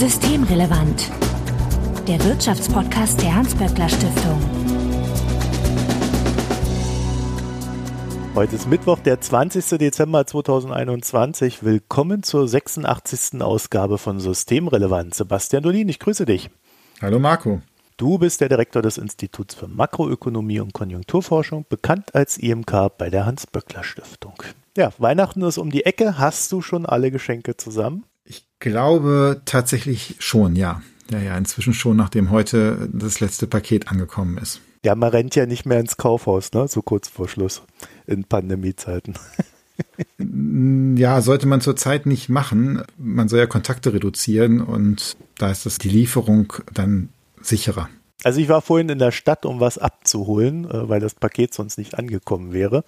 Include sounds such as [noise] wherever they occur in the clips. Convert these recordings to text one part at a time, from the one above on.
Systemrelevant. Der Wirtschaftspodcast der Hans-Böckler Stiftung. Heute ist Mittwoch, der 20. Dezember 2021. Willkommen zur 86. Ausgabe von Systemrelevant. Sebastian Dolin, ich grüße dich. Hallo Marco. Du bist der Direktor des Instituts für Makroökonomie und Konjunkturforschung, bekannt als IMK bei der Hans-Böckler Stiftung. Ja, Weihnachten ist um die Ecke. Hast du schon alle Geschenke zusammen? Glaube tatsächlich schon, ja. Ja, ja, inzwischen schon, nachdem heute das letzte Paket angekommen ist. Ja, man rennt ja nicht mehr ins Kaufhaus, ne? So kurz vor Schluss in Pandemiezeiten. ja, sollte man zurzeit nicht machen. Man soll ja Kontakte reduzieren und da ist das die Lieferung dann sicherer. Also ich war vorhin in der Stadt, um was abzuholen, äh, weil das Paket sonst nicht angekommen wäre.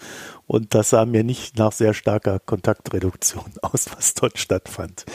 Und das sah mir nicht nach sehr starker Kontaktreduktion [laughs] aus, was dort stattfand.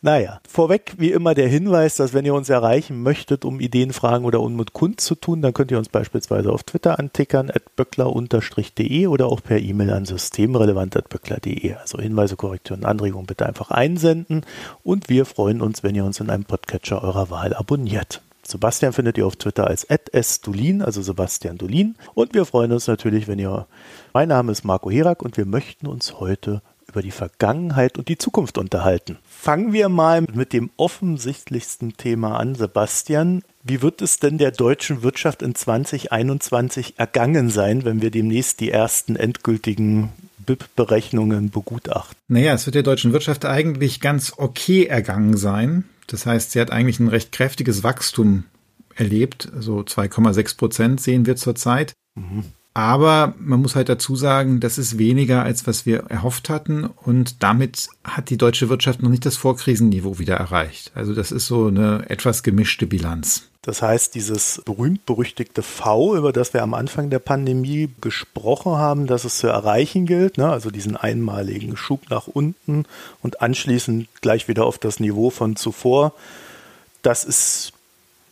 Naja, vorweg wie immer der Hinweis, dass wenn ihr uns erreichen möchtet, um Ideen, Fragen oder Unmut kund zu tun, dann könnt ihr uns beispielsweise auf Twitter antickern, at böckler-de oder auch per E-Mail an systemrelevant.böckler.de. Also Hinweise, Korrekturen, Anregungen bitte einfach einsenden und wir freuen uns, wenn ihr uns in einem Podcatcher eurer Wahl abonniert. Sebastian findet ihr auf Twitter als @sdulin, also Sebastian Dulin. Und wir freuen uns natürlich, wenn ihr. Mein Name ist Marco Herak und wir möchten uns heute über die Vergangenheit und die Zukunft unterhalten. Fangen wir mal mit dem offensichtlichsten Thema an, Sebastian. Wie wird es denn der deutschen Wirtschaft in 2021 ergangen sein, wenn wir demnächst die ersten endgültigen BIP-Berechnungen begutachten? Naja, es wird der deutschen Wirtschaft eigentlich ganz okay ergangen sein. Das heißt, sie hat eigentlich ein recht kräftiges Wachstum erlebt. So 2,6 Prozent sehen wir zurzeit. Mhm. Aber man muss halt dazu sagen, das ist weniger, als was wir erhofft hatten. Und damit hat die deutsche Wirtschaft noch nicht das Vorkrisenniveau wieder erreicht. Also das ist so eine etwas gemischte Bilanz. Das heißt, dieses berühmt-berüchtigte V, über das wir am Anfang der Pandemie gesprochen haben, dass es zu erreichen gilt, ne? also diesen einmaligen Schub nach unten und anschließend gleich wieder auf das Niveau von zuvor, das ist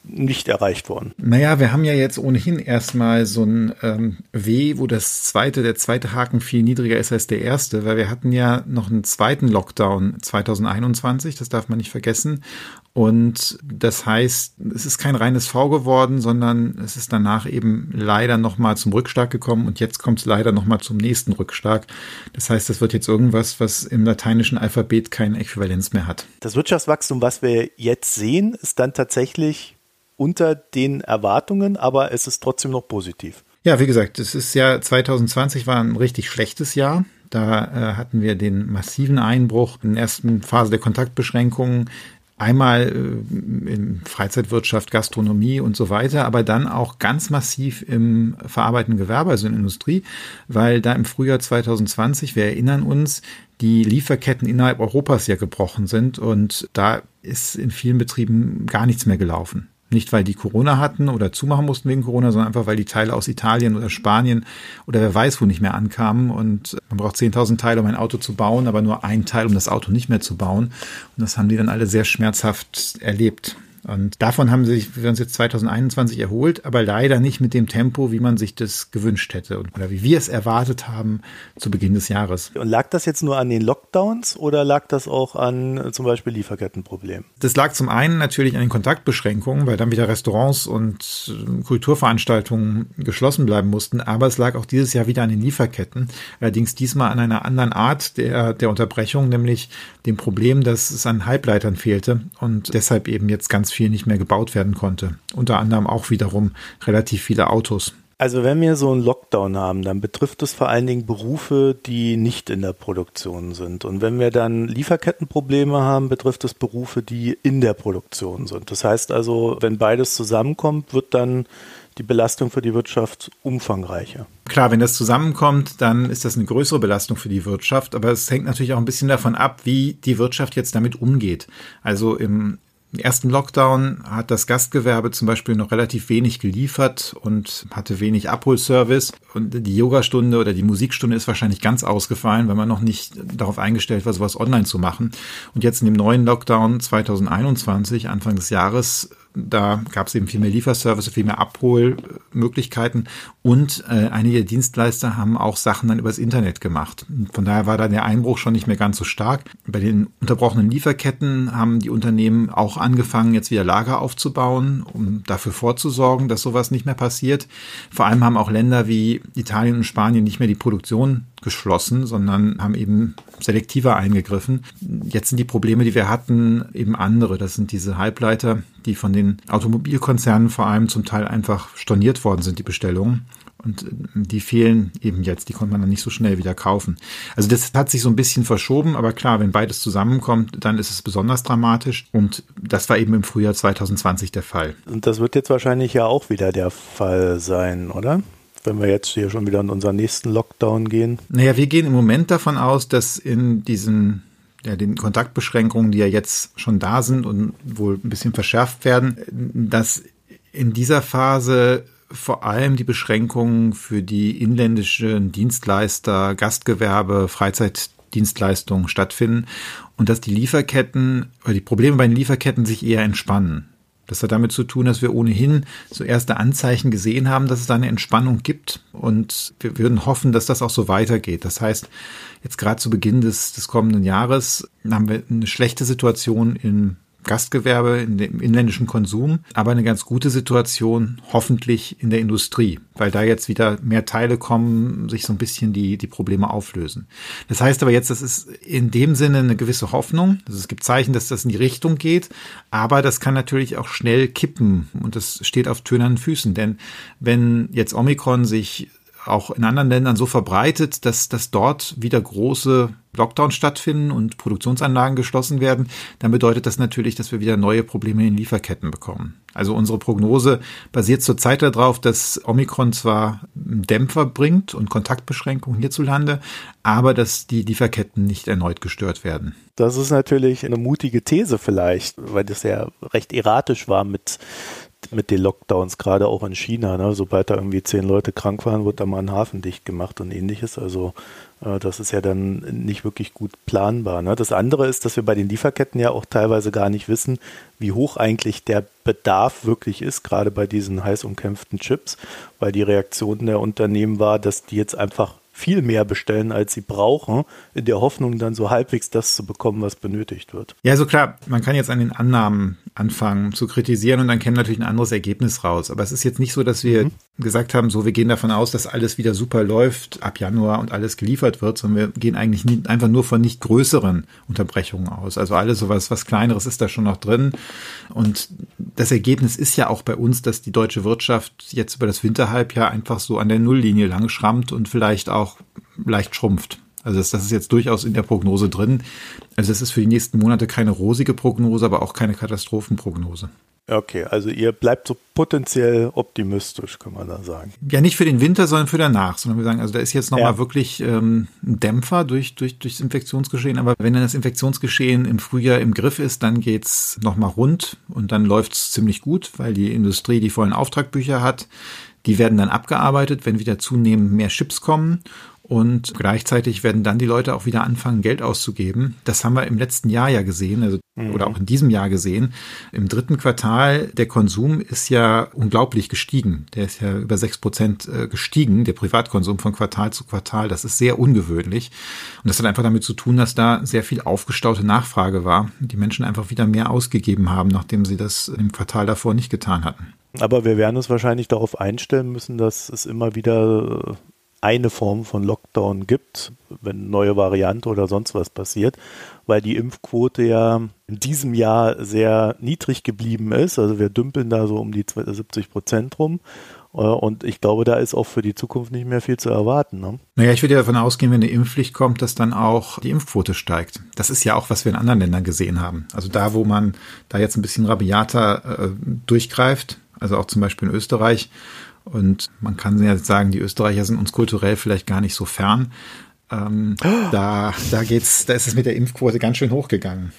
nicht erreicht worden. Naja, wir haben ja jetzt ohnehin erstmal so ein ähm, W, wo das zweite, der zweite Haken viel niedriger ist als der erste, weil wir hatten ja noch einen zweiten Lockdown 2021, das darf man nicht vergessen. Und das heißt, es ist kein reines V geworden, sondern es ist danach eben leider nochmal zum Rückschlag gekommen und jetzt kommt es leider nochmal zum nächsten Rückschlag. Das heißt, das wird jetzt irgendwas, was im lateinischen Alphabet keine Äquivalenz mehr hat. Das Wirtschaftswachstum, was wir jetzt sehen, ist dann tatsächlich unter den Erwartungen, aber es ist trotzdem noch positiv. Ja, wie gesagt, es ist ja 2020 war ein richtig schlechtes Jahr. Da äh, hatten wir den massiven Einbruch in der ersten Phase der Kontaktbeschränkungen. Einmal äh, in Freizeitwirtschaft, Gastronomie und so weiter, aber dann auch ganz massiv im verarbeitenden Gewerbe, also in der Industrie, weil da im Frühjahr 2020, wir erinnern uns, die Lieferketten innerhalb Europas ja gebrochen sind und da ist in vielen Betrieben gar nichts mehr gelaufen. Nicht, weil die Corona hatten oder zumachen mussten wegen Corona, sondern einfach, weil die Teile aus Italien oder Spanien oder wer weiß wo nicht mehr ankamen. Und man braucht 10.000 Teile, um ein Auto zu bauen, aber nur ein Teil, um das Auto nicht mehr zu bauen. Und das haben die dann alle sehr schmerzhaft erlebt. Und davon haben sich wir uns jetzt 2021 erholt, aber leider nicht mit dem Tempo, wie man sich das gewünscht hätte oder wie wir es erwartet haben zu Beginn des Jahres. Und lag das jetzt nur an den Lockdowns oder lag das auch an äh, zum Beispiel Lieferkettenproblemen? Das lag zum einen natürlich an den Kontaktbeschränkungen, weil dann wieder Restaurants und äh, Kulturveranstaltungen geschlossen bleiben mussten, aber es lag auch dieses Jahr wieder an den Lieferketten. Allerdings diesmal an einer anderen Art der, der Unterbrechung, nämlich dem Problem, dass es an Halbleitern fehlte und deshalb eben jetzt ganz viel nicht mehr gebaut werden konnte. Unter anderem auch wiederum relativ viele Autos. Also wenn wir so einen Lockdown haben, dann betrifft es vor allen Dingen Berufe, die nicht in der Produktion sind. Und wenn wir dann Lieferkettenprobleme haben, betrifft es Berufe, die in der Produktion sind. Das heißt also, wenn beides zusammenkommt, wird dann die Belastung für die Wirtschaft umfangreicher. Klar, wenn das zusammenkommt, dann ist das eine größere Belastung für die Wirtschaft, aber es hängt natürlich auch ein bisschen davon ab, wie die Wirtschaft jetzt damit umgeht. Also im im ersten Lockdown hat das Gastgewerbe zum Beispiel noch relativ wenig geliefert und hatte wenig Abholservice. Und die Yogastunde oder die Musikstunde ist wahrscheinlich ganz ausgefallen, weil man noch nicht darauf eingestellt war, sowas online zu machen. Und jetzt in dem neuen Lockdown 2021, Anfang des Jahres, Da gab es eben viel mehr Lieferservice, viel mehr Abholmöglichkeiten und äh, einige Dienstleister haben auch Sachen dann übers Internet gemacht. Von daher war da der Einbruch schon nicht mehr ganz so stark. Bei den unterbrochenen Lieferketten haben die Unternehmen auch angefangen, jetzt wieder Lager aufzubauen, um dafür vorzusorgen, dass sowas nicht mehr passiert. Vor allem haben auch Länder wie Italien und Spanien nicht mehr die Produktion geschlossen, sondern haben eben selektiver eingegriffen. Jetzt sind die Probleme, die wir hatten, eben andere. Das sind diese Halbleiter, die von den Automobilkonzernen vor allem zum Teil einfach storniert worden sind, die Bestellungen. Und äh, die fehlen eben jetzt, die konnte man dann nicht so schnell wieder kaufen. Also das hat sich so ein bisschen verschoben, aber klar, wenn beides zusammenkommt, dann ist es besonders dramatisch. Und das war eben im Frühjahr 2020 der Fall. Und das wird jetzt wahrscheinlich ja auch wieder der Fall sein, oder? Wenn wir jetzt hier schon wieder in unseren nächsten Lockdown gehen? Naja, wir gehen im Moment davon aus, dass in diesen ja, den Kontaktbeschränkungen, die ja jetzt schon da sind und wohl ein bisschen verschärft werden, dass in dieser Phase vor allem die Beschränkungen für die inländischen Dienstleister, Gastgewerbe, Freizeitdienstleistungen stattfinden und dass die Lieferketten oder die Probleme bei den Lieferketten sich eher entspannen. Das hat damit zu tun, dass wir ohnehin so erste Anzeichen gesehen haben, dass es da eine Entspannung gibt. Und wir würden hoffen, dass das auch so weitergeht. Das heißt, jetzt gerade zu Beginn des, des kommenden Jahres haben wir eine schlechte Situation in Gastgewerbe, in dem inländischen Konsum, aber eine ganz gute Situation hoffentlich in der Industrie, weil da jetzt wieder mehr Teile kommen, sich so ein bisschen die, die Probleme auflösen. Das heißt aber jetzt, das ist in dem Sinne eine gewisse Hoffnung. Also es gibt Zeichen, dass das in die Richtung geht, aber das kann natürlich auch schnell kippen und das steht auf tönernen Füßen, denn wenn jetzt Omikron sich auch in anderen Ländern so verbreitet, dass, dass dort wieder große Lockdowns stattfinden und Produktionsanlagen geschlossen werden, dann bedeutet das natürlich, dass wir wieder neue Probleme in Lieferketten bekommen. Also unsere Prognose basiert zurzeit darauf, dass Omikron zwar einen Dämpfer bringt und Kontaktbeschränkungen hierzulande, aber dass die Lieferketten nicht erneut gestört werden. Das ist natürlich eine mutige These vielleicht, weil das ja recht erratisch war mit mit den Lockdowns, gerade auch in China. Ne? Sobald da irgendwie zehn Leute krank waren, wird da mal ein Hafen dicht gemacht und ähnliches. Also äh, das ist ja dann nicht wirklich gut planbar. Ne? Das andere ist, dass wir bei den Lieferketten ja auch teilweise gar nicht wissen, wie hoch eigentlich der Bedarf wirklich ist, gerade bei diesen heiß umkämpften Chips, weil die Reaktion der Unternehmen war, dass die jetzt einfach viel mehr bestellen, als sie brauchen, in der Hoffnung dann so halbwegs das zu bekommen, was benötigt wird. Ja, so klar, man kann jetzt an den Annahmen anfangen zu kritisieren und dann käme natürlich ein anderes Ergebnis raus. Aber es ist jetzt nicht so, dass wir mhm. gesagt haben, so wir gehen davon aus, dass alles wieder super läuft ab Januar und alles geliefert wird, sondern wir gehen eigentlich nie, einfach nur von nicht größeren Unterbrechungen aus. Also alles sowas, was kleineres ist da schon noch drin. Und das Ergebnis ist ja auch bei uns, dass die deutsche Wirtschaft jetzt über das Winterhalbjahr einfach so an der Nulllinie lang schrammt und vielleicht auch auch leicht schrumpft. Also das, das ist jetzt durchaus in der Prognose drin. Also es ist für die nächsten Monate keine rosige Prognose, aber auch keine Katastrophenprognose. Okay, also ihr bleibt so potenziell optimistisch, kann man da sagen. Ja, nicht für den Winter, sondern für danach, sondern wir sagen, also da ist jetzt nochmal ja. wirklich ähm, ein Dämpfer durch, durch, durchs Infektionsgeschehen, aber wenn dann das Infektionsgeschehen im Frühjahr im Griff ist, dann geht's nochmal rund und dann läuft's ziemlich gut, weil die Industrie die vollen Auftragbücher hat. Die werden dann abgearbeitet, wenn wieder zunehmend mehr Chips kommen. Und gleichzeitig werden dann die Leute auch wieder anfangen, Geld auszugeben. Das haben wir im letzten Jahr ja gesehen, also, mhm. oder auch in diesem Jahr gesehen. Im dritten Quartal, der Konsum ist ja unglaublich gestiegen. Der ist ja über sechs Prozent äh, gestiegen, der Privatkonsum von Quartal zu Quartal. Das ist sehr ungewöhnlich. Und das hat einfach damit zu tun, dass da sehr viel aufgestaute Nachfrage war. Die Menschen einfach wieder mehr ausgegeben haben, nachdem sie das im Quartal davor nicht getan hatten. Aber wir werden uns wahrscheinlich darauf einstellen müssen, dass es immer wieder eine Form von Lockdown gibt, wenn neue Variante oder sonst was passiert, weil die Impfquote ja in diesem Jahr sehr niedrig geblieben ist. Also wir dümpeln da so um die 70 Prozent rum. Äh, und ich glaube, da ist auch für die Zukunft nicht mehr viel zu erwarten. Ne? Naja, ich würde ja davon ausgehen, wenn eine Impfpflicht kommt, dass dann auch die Impfquote steigt. Das ist ja auch, was wir in anderen Ländern gesehen haben. Also da, wo man da jetzt ein bisschen rabiater äh, durchgreift, also auch zum Beispiel in Österreich. Und man kann ja sagen, die Österreicher sind uns kulturell vielleicht gar nicht so fern. Ähm, oh. [gasps] Da, da geht's, da ist es mit der Impfquote ganz schön hochgegangen.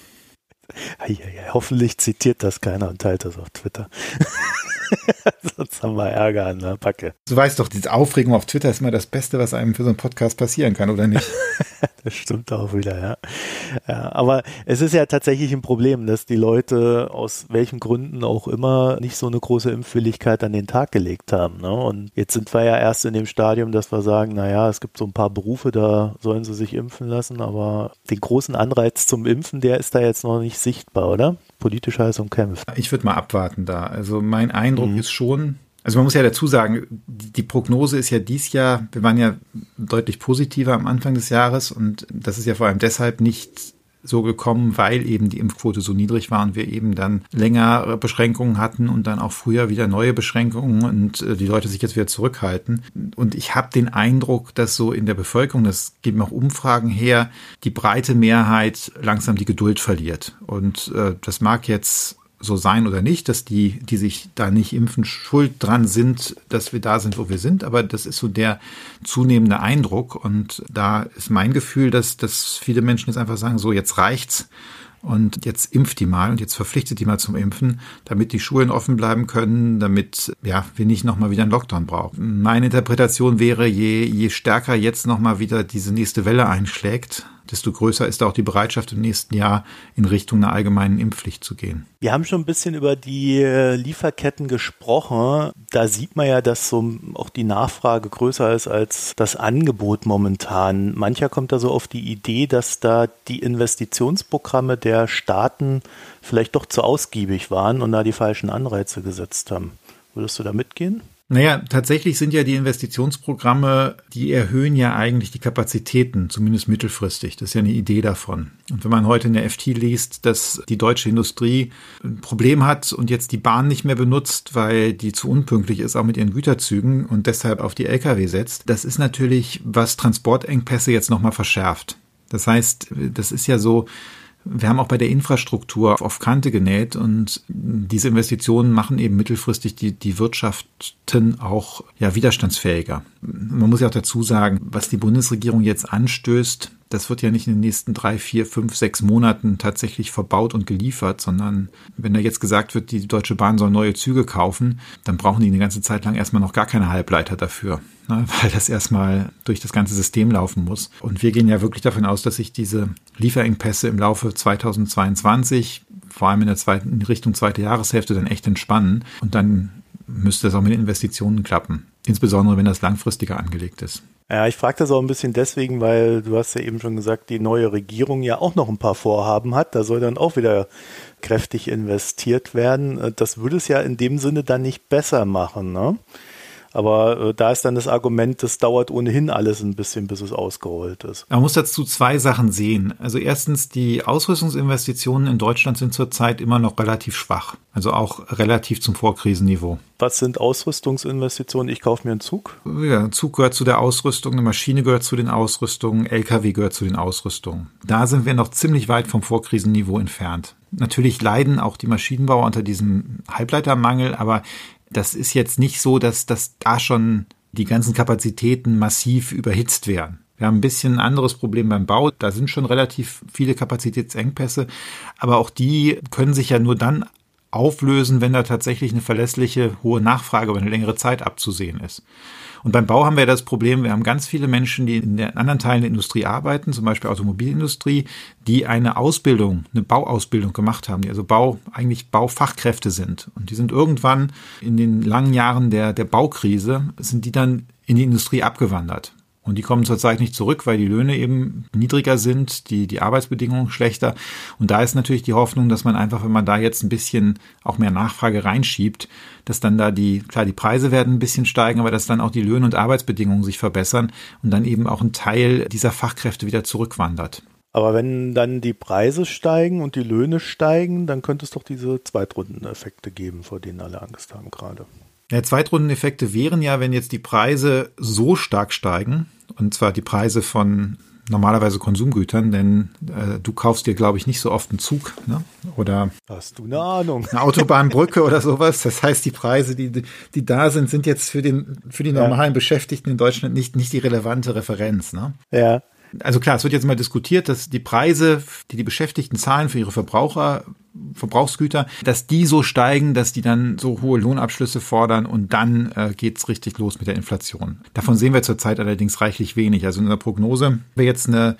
Hoffentlich zitiert das keiner und teilt das auf Twitter. [laughs] [laughs] Sonst haben wir Ärger an der Backe. Du weißt doch, diese Aufregung auf Twitter ist immer das Beste, was einem für so einen Podcast passieren kann, oder nicht? [laughs] das stimmt auch wieder, ja. ja. Aber es ist ja tatsächlich ein Problem, dass die Leute aus welchen Gründen auch immer nicht so eine große Impfwilligkeit an den Tag gelegt haben. Ne? Und jetzt sind wir ja erst in dem Stadium, dass wir sagen, naja, es gibt so ein paar Berufe, da sollen sie sich impfen lassen, aber den großen Anreiz zum Impfen, der ist da jetzt noch nicht sichtbar, oder? Politisch heiß umkämpft. Ich würde mal abwarten da. Also mein Eindruck mhm. ist schon, also man muss ja dazu sagen, die Prognose ist ja dies Jahr, wir waren ja deutlich positiver am Anfang des Jahres und das ist ja vor allem deshalb nicht so gekommen, weil eben die Impfquote so niedrig war und wir eben dann länger Beschränkungen hatten und dann auch früher wieder neue Beschränkungen und äh, die Leute sich jetzt wieder zurückhalten. Und ich habe den Eindruck, dass so in der Bevölkerung, das geben auch Umfragen her, die breite Mehrheit langsam die Geduld verliert. Und äh, das mag jetzt so sein oder nicht, dass die, die sich da nicht impfen, schuld dran sind, dass wir da sind, wo wir sind. Aber das ist so der zunehmende Eindruck. Und da ist mein Gefühl, dass, dass viele Menschen jetzt einfach sagen, so jetzt reicht's. Und jetzt impft die mal und jetzt verpflichtet die mal zum Impfen, damit die Schulen offen bleiben können, damit ja, wir nicht nochmal wieder einen Lockdown brauchen. Meine Interpretation wäre, je, je stärker jetzt nochmal wieder diese nächste Welle einschlägt, desto größer ist auch die Bereitschaft im nächsten Jahr in Richtung einer allgemeinen Impfpflicht zu gehen. Wir haben schon ein bisschen über die äh, Lieferketten gesprochen. Da sieht man ja, dass so auch die Nachfrage größer ist als das Angebot momentan. Mancher kommt da so auf die Idee, dass da die Investitionsprogramme der Staaten vielleicht doch zu ausgiebig waren und da die falschen Anreize gesetzt haben. Würdest du da mitgehen? Naja, tatsächlich sind ja die Investitionsprogramme, die erhöhen ja eigentlich die Kapazitäten, zumindest mittelfristig. Das ist ja eine Idee davon. Und wenn man heute in der FT liest, dass die deutsche Industrie ein Problem hat und jetzt die Bahn nicht mehr benutzt, weil die zu unpünktlich ist, auch mit ihren Güterzügen und deshalb auf die Lkw setzt, das ist natürlich, was Transportengpässe jetzt nochmal verschärft. Das heißt, das ist ja so, wir haben auch bei der Infrastruktur auf Kante genäht und diese Investitionen machen eben mittelfristig die, die Wirtschaften auch ja, widerstandsfähiger. Man muss ja auch dazu sagen, was die Bundesregierung jetzt anstößt, das wird ja nicht in den nächsten drei, vier, fünf, sechs Monaten tatsächlich verbaut und geliefert, sondern wenn da jetzt gesagt wird, die Deutsche Bahn soll neue Züge kaufen, dann brauchen die eine ganze Zeit lang erstmal noch gar keine Halbleiter dafür, ne, [laughs] weil das erstmal durch das ganze System laufen muss. Und wir gehen ja wirklich davon aus, dass sich diese Lieferengpässe im Laufe 2022, vor allem in der zweiten, in Richtung zweite Jahreshälfte, dann echt entspannen. Und dann müsste das auch mit Investitionen klappen. Insbesondere, wenn das langfristiger angelegt ist. Ja, ich frage das auch ein bisschen deswegen, weil du hast ja eben schon gesagt, die neue Regierung ja auch noch ein paar Vorhaben hat. Da soll dann auch wieder kräftig investiert werden. Das würde es ja in dem Sinne dann nicht besser machen. Ne? Aber äh, da ist dann das Argument, das dauert ohnehin alles ein bisschen, bis es ausgerollt ist. Man muss dazu zwei Sachen sehen. Also erstens, die Ausrüstungsinvestitionen in Deutschland sind zurzeit immer noch relativ schwach. Also auch relativ zum Vorkrisenniveau. Was sind Ausrüstungsinvestitionen? Ich kaufe mir einen Zug? Ja, ein Zug gehört zu der Ausrüstung, eine Maschine gehört zu den Ausrüstungen, LKW gehört zu den Ausrüstungen. Da sind wir noch ziemlich weit vom Vorkrisenniveau entfernt. Natürlich leiden auch die Maschinenbauer unter diesem Halbleitermangel, aber das ist jetzt nicht so, dass, dass da schon die ganzen Kapazitäten massiv überhitzt werden. Wir haben ein bisschen ein anderes Problem beim Bau. Da sind schon relativ viele Kapazitätsengpässe. Aber auch die können sich ja nur dann auflösen, wenn da tatsächlich eine verlässliche hohe Nachfrage über eine längere Zeit abzusehen ist. Und beim Bau haben wir das Problem, wir haben ganz viele Menschen, die in den anderen Teilen der Industrie arbeiten, zum Beispiel Automobilindustrie, die eine Ausbildung, eine Bauausbildung gemacht haben, die also Bau, eigentlich Baufachkräfte sind. Und die sind irgendwann in den langen Jahren der, der Baukrise, sind die dann in die Industrie abgewandert. Und die kommen zurzeit nicht zurück, weil die Löhne eben niedriger sind, die, die Arbeitsbedingungen schlechter. Und da ist natürlich die Hoffnung, dass man einfach, wenn man da jetzt ein bisschen auch mehr Nachfrage reinschiebt, dass dann da die, klar, die Preise werden ein bisschen steigen, aber dass dann auch die Löhne und Arbeitsbedingungen sich verbessern und dann eben auch ein Teil dieser Fachkräfte wieder zurückwandert. Aber wenn dann die Preise steigen und die Löhne steigen, dann könnte es doch diese Zweitrundeneffekte geben, vor denen alle Angst haben gerade. Ja, Zweitrundeneffekte wären ja, wenn jetzt die Preise so stark steigen, und zwar die Preise von normalerweise Konsumgütern, denn äh, du kaufst dir, glaube ich, nicht so oft einen Zug ne? oder hast du eine Ahnung eine Autobahnbrücke oder sowas. Das heißt, die Preise, die die da sind, sind jetzt für den für die normalen ja. Beschäftigten in Deutschland nicht nicht die relevante Referenz. Ne? Ja. Also klar, es wird jetzt mal diskutiert, dass die Preise, die die Beschäftigten zahlen für ihre Verbraucher, Verbrauchsgüter, dass die so steigen, dass die dann so hohe Lohnabschlüsse fordern und dann äh, geht's richtig los mit der Inflation. Davon sehen wir zurzeit allerdings reichlich wenig. Also in der Prognose wäre jetzt eine,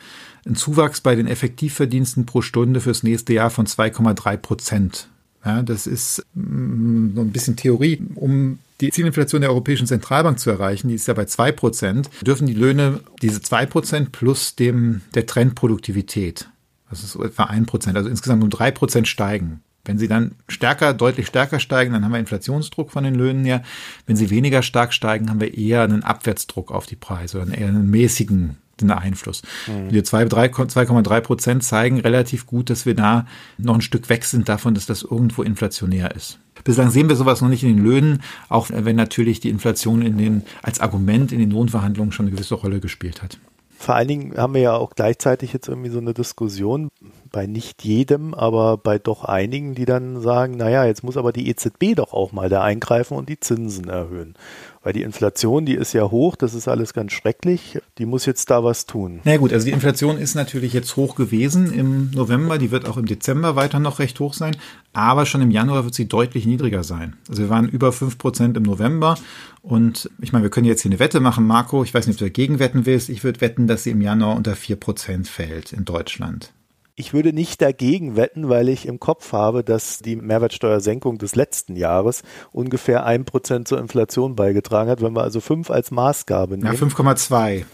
ein Zuwachs bei den Effektivverdiensten pro Stunde fürs nächste Jahr von 2,3 Prozent. Ja, das ist mm, so ein bisschen Theorie. Um die Zielinflation der Europäischen Zentralbank zu erreichen, die ist ja bei zwei Prozent, dürfen die Löhne diese zwei Prozent plus dem, der Trendproduktivität, das ist etwa ein Prozent, also insgesamt um drei Prozent steigen. Wenn sie dann stärker, deutlich stärker steigen, dann haben wir Inflationsdruck von den Löhnen her. Wenn sie weniger stark steigen, haben wir eher einen Abwärtsdruck auf die Preise oder eher einen mäßigen Einfluss. Mhm. Die 2,3 Prozent zeigen relativ gut, dass wir da noch ein Stück weg sind davon, dass das irgendwo inflationär ist. Bislang sehen wir sowas noch nicht in den Löhnen, auch wenn natürlich die Inflation in den, als Argument in den Lohnverhandlungen schon eine gewisse Rolle gespielt hat. Vor allen Dingen haben wir ja auch gleichzeitig jetzt irgendwie so eine Diskussion bei nicht jedem, aber bei doch einigen, die dann sagen, naja, jetzt muss aber die EZB doch auch mal da eingreifen und die Zinsen erhöhen. Weil die Inflation, die ist ja hoch, das ist alles ganz schrecklich. Die muss jetzt da was tun. Na gut, also die Inflation ist natürlich jetzt hoch gewesen im November. Die wird auch im Dezember weiter noch recht hoch sein. Aber schon im Januar wird sie deutlich niedriger sein. Also wir waren über fünf Prozent im November. Und ich meine, wir können jetzt hier eine Wette machen, Marco. Ich weiß nicht, ob du dagegen wetten willst. Ich würde wetten, dass sie im Januar unter vier Prozent fällt in Deutschland. Ich würde nicht dagegen wetten, weil ich im Kopf habe, dass die Mehrwertsteuersenkung des letzten Jahres ungefähr ein Prozent zur Inflation beigetragen hat. Wenn wir also fünf als Maßgabe nehmen. Ja, 5,2.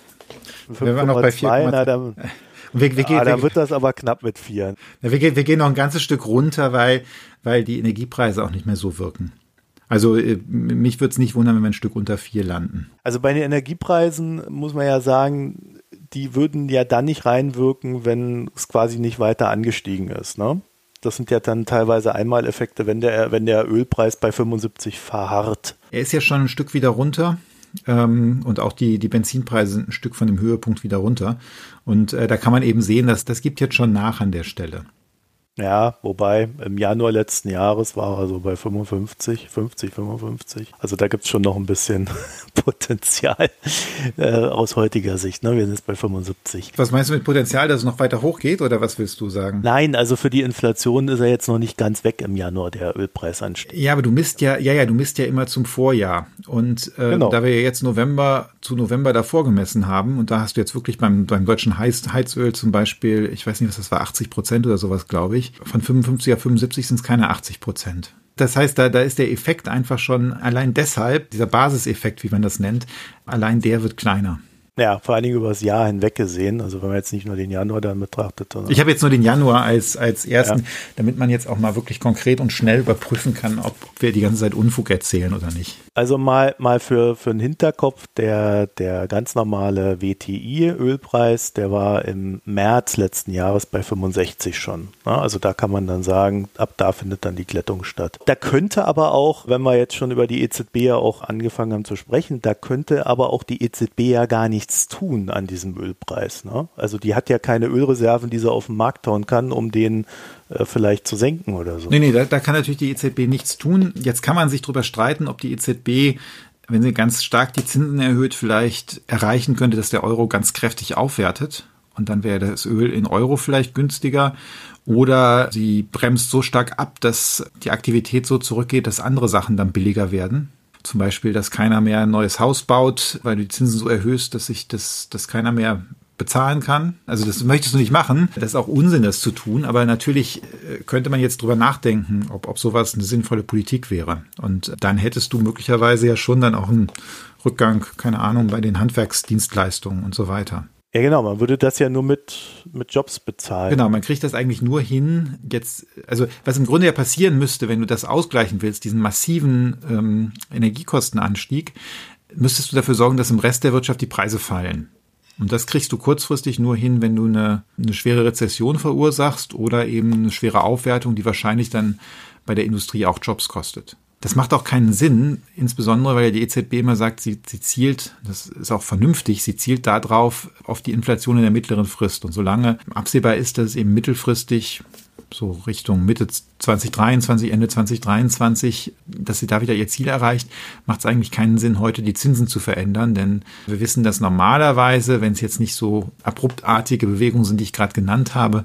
Wir waren noch bei 4, na, dann, wir, wir ja, dann wird das aber knapp mit vier. Wir, wir gehen noch ein ganzes Stück runter, weil, weil die Energiepreise auch nicht mehr so wirken. Also äh, mich würde es nicht wundern, wenn wir ein Stück unter vier landen. Also bei den Energiepreisen muss man ja sagen, die würden ja dann nicht reinwirken, wenn es quasi nicht weiter angestiegen ist. Ne? Das sind ja dann teilweise Einmaleffekte, wenn der, wenn der Ölpreis bei 75 verharrt. Er ist ja schon ein Stück wieder runter. Ähm, und auch die, die Benzinpreise sind ein Stück von dem Höhepunkt wieder runter. Und äh, da kann man eben sehen, dass das gibt jetzt schon nach an der Stelle. Ja, wobei im Januar letzten Jahres war er so bei 55, 50, 55. Also da gibt es schon noch ein bisschen [laughs] Potenzial äh, aus heutiger Sicht. Ne? Wir sind jetzt bei 75. Was meinst du mit Potenzial, dass es noch weiter hochgeht oder was willst du sagen? Nein, also für die Inflation ist er jetzt noch nicht ganz weg im Januar, der Ölpreisanstieg. Ja, aber du misst ja, ja, ja, du misst ja immer zum Vorjahr. Und äh, genau. da wir ja jetzt November zu November davor gemessen haben und da hast du jetzt wirklich beim, beim deutschen Heiz, Heizöl zum Beispiel, ich weiß nicht, was das war, 80 Prozent oder sowas, glaube ich durch. Von 55 auf 75 sind es keine 80 Prozent. Das heißt, da, da ist der Effekt einfach schon allein deshalb, dieser Basiseffekt, wie man das nennt, allein der wird kleiner. Ja, vor allen Dingen über das Jahr hinweg gesehen. Also wenn man jetzt nicht nur den Januar dann betrachtet. Ich habe jetzt nur den Januar als, als ersten, ja. damit man jetzt auch mal wirklich konkret und schnell überprüfen kann, ob wir die ganze Zeit Unfug erzählen oder nicht. Also mal, mal für, für einen Hinterkopf, der, der ganz normale WTI-Ölpreis, der war im März letzten Jahres bei 65 schon. Also da kann man dann sagen, ab da findet dann die Glättung statt. Da könnte aber auch, wenn wir jetzt schon über die EZB ja auch angefangen haben zu sprechen, da könnte aber auch die EZB ja gar nichts tun an diesem Ölpreis. Ne? Also die hat ja keine Ölreserven, die sie auf den Markt hauen kann, um den äh, vielleicht zu senken oder so. Nee, nee, da, da kann natürlich die EZB nichts tun. Jetzt kann man sich darüber streiten, ob die EZB wenn sie ganz stark die Zinsen erhöht, vielleicht erreichen könnte, dass der Euro ganz kräftig aufwertet. Und dann wäre das Öl in Euro vielleicht günstiger. Oder sie bremst so stark ab, dass die Aktivität so zurückgeht, dass andere Sachen dann billiger werden. Zum Beispiel, dass keiner mehr ein neues Haus baut, weil du die Zinsen so erhöhst, dass sich das, dass keiner mehr bezahlen kann. Also das möchtest du nicht machen. Das ist auch Unsinn, das zu tun. Aber natürlich äh, könnte man jetzt drüber nachdenken, ob, ob sowas eine sinnvolle Politik wäre. Und dann hättest du möglicherweise ja schon dann auch einen Rückgang, keine Ahnung, bei den Handwerksdienstleistungen und so weiter. Ja, genau, man würde das ja nur mit, mit Jobs bezahlen. Genau, man kriegt das eigentlich nur hin, jetzt, also was im Grunde ja passieren müsste, wenn du das ausgleichen willst, diesen massiven ähm, Energiekostenanstieg, müsstest du dafür sorgen, dass im Rest der Wirtschaft die Preise fallen. Und das kriegst du kurzfristig nur hin, wenn du eine, eine schwere Rezession verursachst oder eben eine schwere Aufwertung, die wahrscheinlich dann bei der Industrie auch Jobs kostet. Das macht auch keinen Sinn, insbesondere weil ja die EZB immer sagt, sie, sie zielt, das ist auch vernünftig, sie zielt darauf auf die Inflation in der mittleren Frist. Und solange absehbar ist, dass es eben mittelfristig so Richtung Mitte 2023, Ende 2023, dass sie da wieder ihr Ziel erreicht, macht es eigentlich keinen Sinn, heute die Zinsen zu verändern, denn wir wissen, dass normalerweise, wenn es jetzt nicht so abruptartige Bewegungen sind, die ich gerade genannt habe,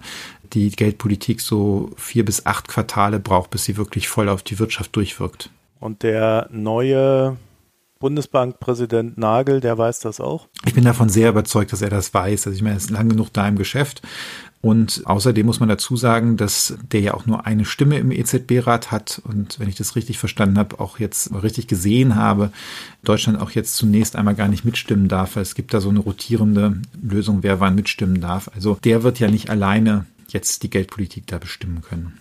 die Geldpolitik so vier bis acht Quartale braucht, bis sie wirklich voll auf die Wirtschaft durchwirkt. Und der neue Bundesbankpräsident Nagel, der weiß das auch? Ich bin davon sehr überzeugt, dass er das weiß. Also ich meine, er ist lang genug da im Geschäft. Und außerdem muss man dazu sagen, dass der ja auch nur eine Stimme im EZB-Rat hat. Und wenn ich das richtig verstanden habe, auch jetzt richtig gesehen habe, Deutschland auch jetzt zunächst einmal gar nicht mitstimmen darf. Es gibt da so eine rotierende Lösung, wer wann mitstimmen darf. Also der wird ja nicht alleine jetzt die Geldpolitik da bestimmen können.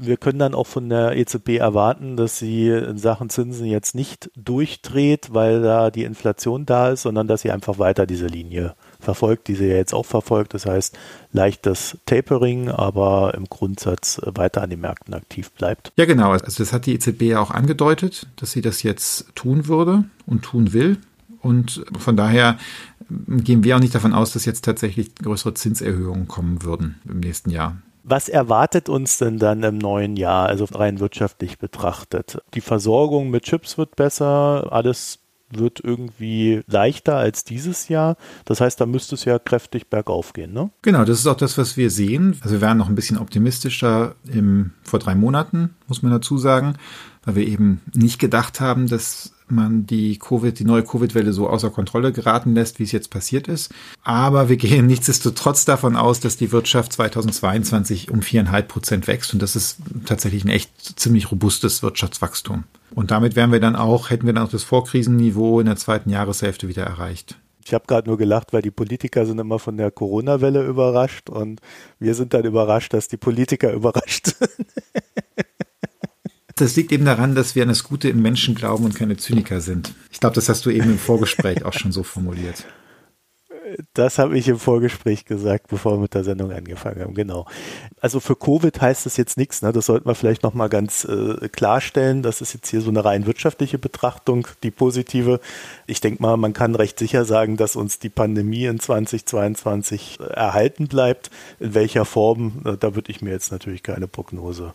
Wir können dann auch von der EZB erwarten, dass sie in Sachen Zinsen jetzt nicht durchdreht, weil da die Inflation da ist, sondern dass sie einfach weiter diese Linie verfolgt, die sie ja jetzt auch verfolgt. Das heißt, leichtes Tapering, aber im Grundsatz weiter an den Märkten aktiv bleibt. Ja, genau. Also das hat die EZB ja auch angedeutet, dass sie das jetzt tun würde und tun will. Und von daher gehen wir auch nicht davon aus, dass jetzt tatsächlich größere Zinserhöhungen kommen würden im nächsten Jahr. Was erwartet uns denn dann im neuen Jahr, also rein wirtschaftlich betrachtet? Die Versorgung mit Chips wird besser, alles wird irgendwie leichter als dieses Jahr. Das heißt, da müsste es ja kräftig bergauf gehen, ne? Genau, das ist auch das, was wir sehen. Also wir waren noch ein bisschen optimistischer im, vor drei Monaten, muss man dazu sagen, weil wir eben nicht gedacht haben, dass man die Covid, die neue Covid-Welle so außer Kontrolle geraten lässt, wie es jetzt passiert ist. Aber wir [laughs] gehen nichtsdestotrotz davon aus, dass die Wirtschaft 2022 um viereinhalb Prozent wächst. Und das ist tatsächlich ein echt ziemlich robustes Wirtschaftswachstum. Und damit wären wir dann auch, hätten wir dann auch das Vorkrisenniveau in der zweiten Jahreshälfte wieder erreicht. Ich habe gerade nur gelacht, weil die Politiker sind immer von der Corona-Welle überrascht und wir sind dann überrascht, dass die Politiker [laughs] überrascht sind. Das liegt eben daran, dass wir an das Gute im Menschen glauben und keine Zyniker sind. Ich glaube, das hast du eben im Vorgespräch auch schon so formuliert. Das habe ich im Vorgespräch gesagt, bevor wir mit der Sendung angefangen haben, genau. Also für Covid heißt das jetzt nichts, ne? das sollten wir vielleicht nochmal ganz äh, klarstellen. Das ist jetzt hier so eine rein wirtschaftliche Betrachtung, die positive. Ich denke mal, man kann recht sicher sagen, dass uns die Pandemie in 2022 erhalten bleibt. In welcher Form, äh, da würde ich mir jetzt natürlich keine Prognose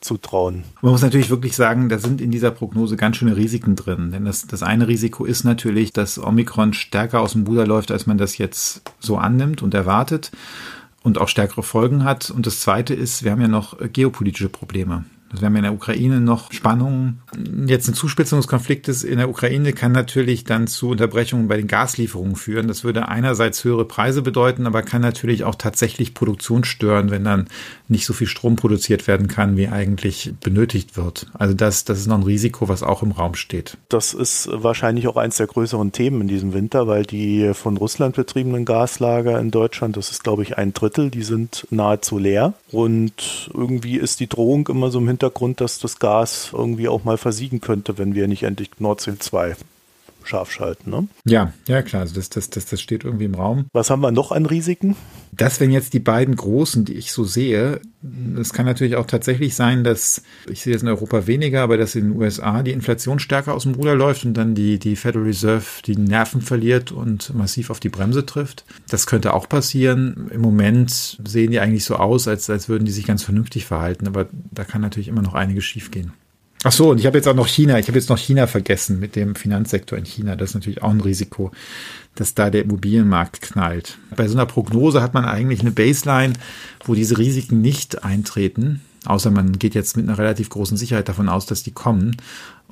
zutrauen. Man muss natürlich wirklich sagen, da sind in dieser Prognose ganz schöne Risiken drin. Denn das, das eine Risiko ist natürlich, dass Omikron stärker aus dem Ruder läuft, als man das jetzt so annimmt und erwartet und auch stärkere Folgen hat. Und das zweite ist, wir haben ja noch geopolitische Probleme. Also wir haben in der Ukraine noch Spannungen. Jetzt ein Zuspitzung des Konfliktes in der Ukraine kann natürlich dann zu Unterbrechungen bei den Gaslieferungen führen. Das würde einerseits höhere Preise bedeuten, aber kann natürlich auch tatsächlich Produktion stören, wenn dann nicht so viel Strom produziert werden kann, wie eigentlich benötigt wird. Also das, das ist noch ein Risiko, was auch im Raum steht. Das ist wahrscheinlich auch eines der größeren Themen in diesem Winter, weil die von Russland betriebenen Gaslager in Deutschland, das ist glaube ich ein Drittel, die sind nahezu leer. Und irgendwie ist die Drohung immer so im Hintergrund, Hintergrund, dass das Gas irgendwie auch mal versiegen könnte, wenn wir nicht endlich Nord Stream 2 scharf schalten. Ne? Ja, ja klar, also das, das, das, das steht irgendwie im Raum. Was haben wir noch an Risiken? Das wären jetzt die beiden großen, die ich so sehe. Es kann natürlich auch tatsächlich sein, dass, ich sehe es in Europa weniger, aber dass in den USA die Inflation stärker aus dem Ruder läuft und dann die, die Federal Reserve die Nerven verliert und massiv auf die Bremse trifft. Das könnte auch passieren. Im Moment sehen die eigentlich so aus, als, als würden die sich ganz vernünftig verhalten, aber da kann natürlich immer noch einiges schiefgehen. Ach so, und ich habe jetzt auch noch China. Ich habe jetzt noch China vergessen mit dem Finanzsektor in China. Das ist natürlich auch ein Risiko, dass da der Immobilienmarkt knallt. Bei so einer Prognose hat man eigentlich eine Baseline, wo diese Risiken nicht eintreten, außer man geht jetzt mit einer relativ großen Sicherheit davon aus, dass die kommen.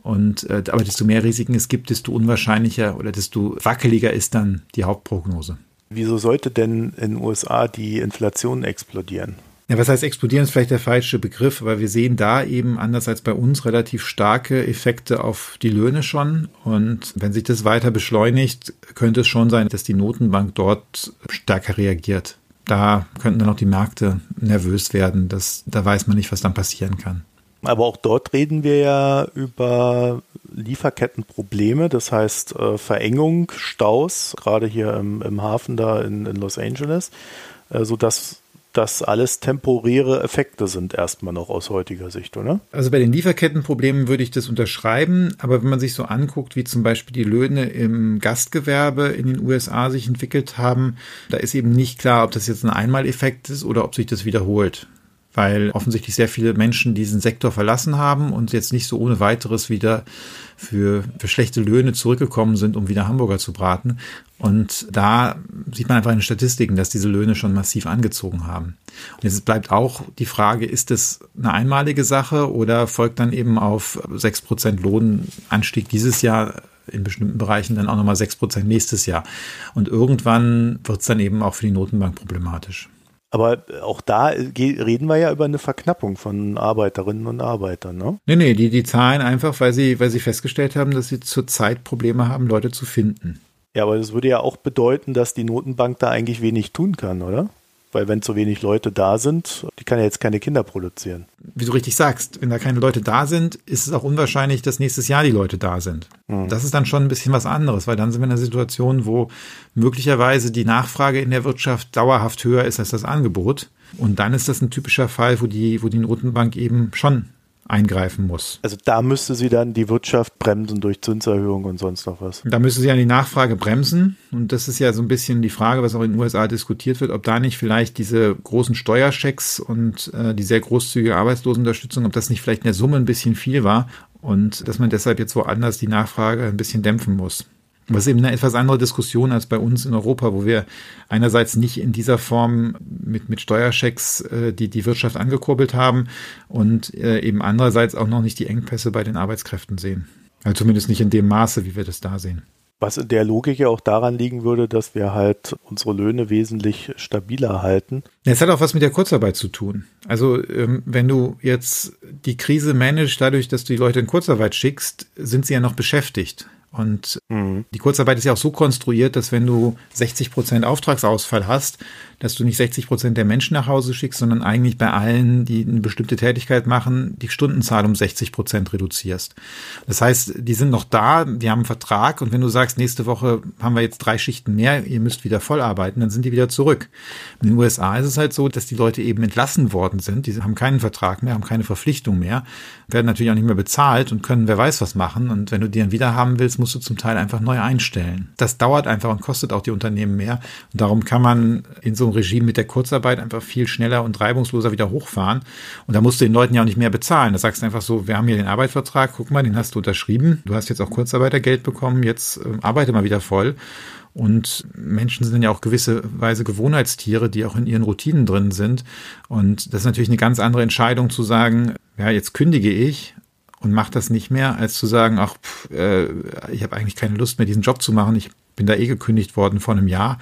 Und äh, aber desto mehr Risiken es gibt, desto unwahrscheinlicher oder desto wackeliger ist dann die Hauptprognose. Wieso sollte denn in den USA die Inflation explodieren? Ja, was heißt explodieren ist vielleicht der falsche Begriff, aber wir sehen da eben anders als bei uns relativ starke Effekte auf die Löhne schon. Und wenn sich das weiter beschleunigt, könnte es schon sein, dass die Notenbank dort stärker reagiert. Da könnten dann auch die Märkte nervös werden. Das, da weiß man nicht, was dann passieren kann. Aber auch dort reden wir ja über Lieferkettenprobleme, das heißt äh, Verengung, Staus, gerade hier im, im Hafen da in, in Los Angeles, äh, sodass das alles temporäre Effekte sind erstmal noch aus heutiger Sicht, oder? Also bei den Lieferkettenproblemen würde ich das unterschreiben, aber wenn man sich so anguckt, wie zum Beispiel die Löhne im Gastgewerbe in den USA sich entwickelt haben, da ist eben nicht klar, ob das jetzt ein Einmaleffekt ist oder ob sich das wiederholt. Weil offensichtlich sehr viele Menschen diesen Sektor verlassen haben und jetzt nicht so ohne weiteres wieder für, für schlechte Löhne zurückgekommen sind, um wieder Hamburger zu braten. Und da sieht man einfach in den Statistiken, dass diese Löhne schon massiv angezogen haben. Und jetzt bleibt auch die Frage, ist es eine einmalige Sache oder folgt dann eben auf sechs Prozent Lohnanstieg dieses Jahr in bestimmten Bereichen dann auch nochmal sechs Prozent nächstes Jahr. Und irgendwann wird es dann eben auch für die Notenbank problematisch. Aber auch da reden wir ja über eine Verknappung von Arbeiterinnen und Arbeitern, ne? Nee, nee, die, die zahlen einfach, weil sie, weil sie festgestellt haben, dass sie zurzeit Probleme haben, Leute zu finden. Ja, aber das würde ja auch bedeuten, dass die Notenbank da eigentlich wenig tun kann, oder? Weil wenn zu wenig Leute da sind, die kann ja jetzt keine Kinder produzieren. Wie du richtig sagst, wenn da keine Leute da sind, ist es auch unwahrscheinlich, dass nächstes Jahr die Leute da sind. Mhm. Das ist dann schon ein bisschen was anderes, weil dann sind wir in einer Situation, wo möglicherweise die Nachfrage in der Wirtschaft dauerhaft höher ist als das Angebot. Und dann ist das ein typischer Fall, wo die, wo die Notenbank eben schon eingreifen muss. Also da müsste sie dann die Wirtschaft bremsen durch Zinserhöhung und sonst noch was. Da müsste sie ja die Nachfrage bremsen. Und das ist ja so ein bisschen die Frage, was auch in den USA diskutiert wird, ob da nicht vielleicht diese großen Steuerschecks und äh, die sehr großzügige Arbeitslosenunterstützung, ob das nicht vielleicht in der Summe ein bisschen viel war und dass man deshalb jetzt woanders die Nachfrage ein bisschen dämpfen muss. Was eben eine etwas andere Diskussion als bei uns in Europa, wo wir einerseits nicht in dieser Form mit, mit Steuerschecks äh, die, die Wirtschaft angekurbelt haben und äh, eben andererseits auch noch nicht die Engpässe bei den Arbeitskräften sehen. Also zumindest nicht in dem Maße, wie wir das da sehen. Was in der Logik ja auch daran liegen würde, dass wir halt unsere Löhne wesentlich stabiler halten. Es hat auch was mit der Kurzarbeit zu tun. Also ähm, wenn du jetzt die Krise managst, dadurch, dass du die Leute in Kurzarbeit schickst, sind sie ja noch beschäftigt. Und mhm. die Kurzarbeit ist ja auch so konstruiert, dass wenn du 60 Prozent Auftragsausfall hast, dass du nicht 60 Prozent der Menschen nach Hause schickst, sondern eigentlich bei allen, die eine bestimmte Tätigkeit machen, die Stundenzahl um 60 Prozent reduzierst. Das heißt, die sind noch da, die haben einen Vertrag und wenn du sagst, nächste Woche haben wir jetzt drei Schichten mehr, ihr müsst wieder voll arbeiten, dann sind die wieder zurück. In den USA ist es halt so, dass die Leute eben entlassen worden sind, die haben keinen Vertrag mehr, haben keine Verpflichtung mehr, werden natürlich auch nicht mehr bezahlt und können wer weiß was machen und wenn du die dann wieder haben willst, musst du zum Teil einfach neu einstellen. Das dauert einfach und kostet auch die Unternehmen mehr und darum kann man in so einem Regime mit der Kurzarbeit einfach viel schneller und reibungsloser wieder hochfahren. Und da musst du den Leuten ja auch nicht mehr bezahlen. Da sagst du einfach so, wir haben hier den Arbeitsvertrag, guck mal, den hast du unterschrieben. Du hast jetzt auch Kurzarbeitergeld bekommen, jetzt äh, arbeite mal wieder voll. Und Menschen sind ja auch gewisse Weise Gewohnheitstiere, die auch in ihren Routinen drin sind. Und das ist natürlich eine ganz andere Entscheidung zu sagen, ja, jetzt kündige ich und mache das nicht mehr, als zu sagen, ach, pff, äh, ich habe eigentlich keine Lust mehr, diesen Job zu machen. Ich bin da eh gekündigt worden vor einem Jahr.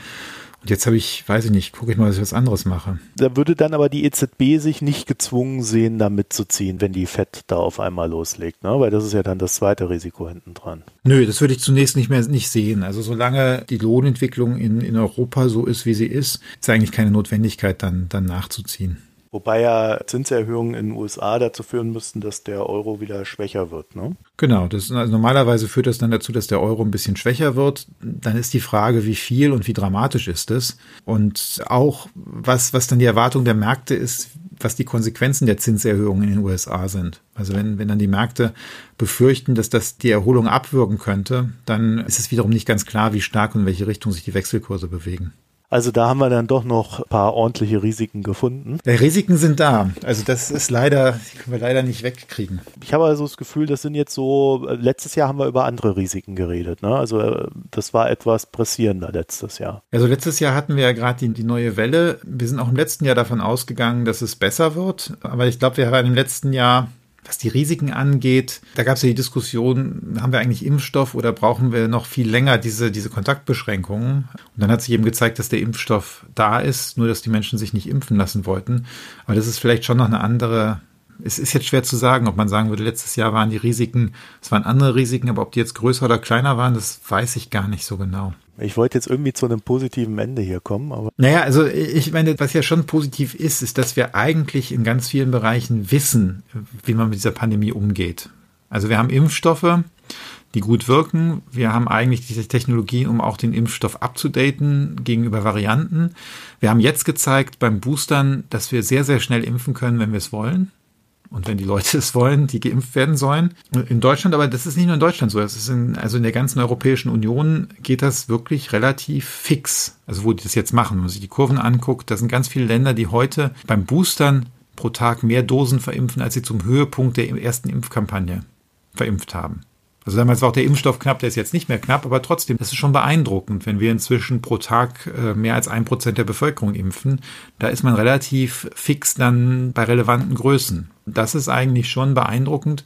Und jetzt habe ich, weiß ich nicht, gucke ich mal, dass ich was anderes mache. Da würde dann aber die EZB sich nicht gezwungen sehen, da mitzuziehen, wenn die FED da auf einmal loslegt, ne? Weil das ist ja dann das zweite Risiko hinten dran. Nö, das würde ich zunächst nicht mehr nicht sehen. Also solange die Lohnentwicklung in, in Europa so ist, wie sie ist, ist eigentlich keine Notwendigkeit, dann, dann nachzuziehen. Wobei ja Zinserhöhungen in den USA dazu führen müssten, dass der Euro wieder schwächer wird. Ne? Genau, das, also normalerweise führt das dann dazu, dass der Euro ein bisschen schwächer wird. Dann ist die Frage, wie viel und wie dramatisch ist es? Und auch, was, was dann die Erwartung der Märkte ist, was die Konsequenzen der Zinserhöhungen in den USA sind. Also wenn, wenn dann die Märkte befürchten, dass das die Erholung abwürgen könnte, dann ist es wiederum nicht ganz klar, wie stark und in welche Richtung sich die Wechselkurse bewegen. Also da haben wir dann doch noch ein paar ordentliche Risiken gefunden. Ja, Risiken sind da. Also das ist leider, die können wir leider nicht wegkriegen. Ich habe also das Gefühl, das sind jetzt so, letztes Jahr haben wir über andere Risiken geredet. Ne? Also äh, das war etwas pressierender letztes Jahr. Also letztes Jahr hatten wir ja gerade die, die neue Welle. Wir sind auch im letzten Jahr davon ausgegangen, dass es besser wird. Aber ich glaube, wir haben im letzten Jahr was die Risiken angeht, da gab es ja die Diskussion, haben wir eigentlich Impfstoff oder brauchen wir noch viel länger diese, diese Kontaktbeschränkungen? Und dann hat sich eben gezeigt, dass der Impfstoff da ist, nur dass die Menschen sich nicht impfen lassen wollten. Aber das ist vielleicht schon noch eine andere es ist jetzt schwer zu sagen, ob man sagen würde, letztes Jahr waren die Risiken, es waren andere Risiken, aber ob die jetzt größer oder kleiner waren, das weiß ich gar nicht so genau. Ich wollte jetzt irgendwie zu einem positiven Ende hier kommen, aber. Naja, also ich meine, was ja schon positiv ist, ist, dass wir eigentlich in ganz vielen Bereichen wissen, wie man mit dieser Pandemie umgeht. Also wir haben Impfstoffe, die gut wirken. Wir haben eigentlich diese Technologie, um auch den Impfstoff abzudaten gegenüber Varianten. Wir haben jetzt gezeigt beim Boostern, dass wir sehr, sehr schnell impfen können, wenn wir es wollen und wenn die Leute [laughs] es wollen, die geimpft werden sollen. In Deutschland, aber das ist nicht nur in Deutschland so, das ist in, also in der ganzen Europäischen Union geht das wirklich relativ fix. Also wo die das jetzt machen, wenn man sich die Kurven anguckt, da sind ganz viele Länder, die heute beim Boostern pro Tag mehr Dosen verimpfen, als sie zum Höhepunkt der ersten Impfkampagne verimpft haben. Also damals war auch der Impfstoff knapp, der ist jetzt nicht mehr knapp, aber trotzdem, das ist schon beeindruckend, wenn wir inzwischen pro Tag äh, mehr als ein Prozent der Bevölkerung impfen. Da ist man relativ fix dann bei relevanten Größen. Das ist eigentlich schon beeindruckend.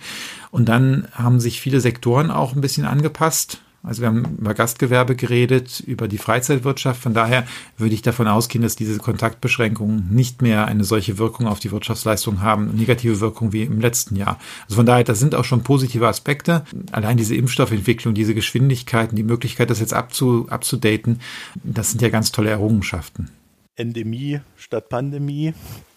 Und dann haben sich viele Sektoren auch ein bisschen angepasst. Also wir haben über Gastgewerbe geredet, über die Freizeitwirtschaft. Von daher würde ich davon ausgehen, dass diese Kontaktbeschränkungen nicht mehr eine solche Wirkung auf die Wirtschaftsleistung haben, negative Wirkung wie im letzten Jahr. Also von daher, das sind auch schon positive Aspekte. Allein diese Impfstoffentwicklung, diese Geschwindigkeiten, die Möglichkeit, das jetzt abzu, abzudaten, das sind ja ganz tolle Errungenschaften. Endemie statt Pandemie,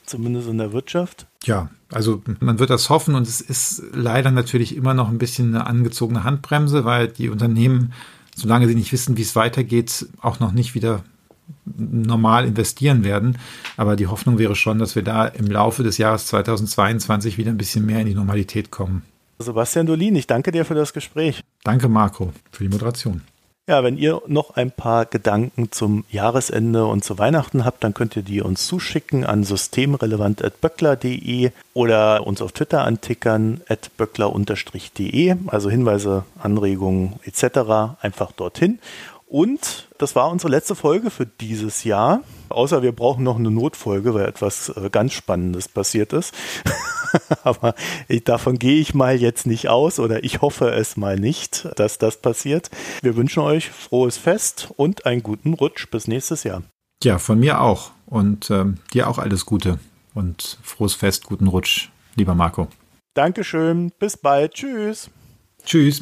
zumindest in der Wirtschaft. Ja, also man wird das hoffen und es ist leider natürlich immer noch ein bisschen eine angezogene Handbremse, weil die Unternehmen, solange sie nicht wissen, wie es weitergeht, auch noch nicht wieder normal investieren werden. Aber die Hoffnung wäre schon, dass wir da im Laufe des Jahres 2022 wieder ein bisschen mehr in die Normalität kommen. Sebastian Dolin, ich danke dir für das Gespräch. Danke, Marco, für die Moderation. Ja, wenn ihr noch ein paar Gedanken zum Jahresende und zu Weihnachten habt, dann könnt ihr die uns zuschicken an systemrelevant.böckler.de oder uns auf Twitter antickern at böckler-de. Also Hinweise, Anregungen etc. einfach dorthin. Und das war unsere letzte Folge für dieses Jahr. Außer wir brauchen noch eine Notfolge, weil etwas äh, ganz Spannendes passiert ist. [laughs] Aber ich, davon gehe ich mal jetzt nicht aus oder ich hoffe es mal nicht, dass das passiert. Wir wünschen euch frohes Fest und einen guten Rutsch bis nächstes Jahr. Ja, von mir auch. Und ähm, dir auch alles Gute und frohes Fest, guten Rutsch, lieber Marco. Dankeschön. Bis bald. Tschüss. Tschüss.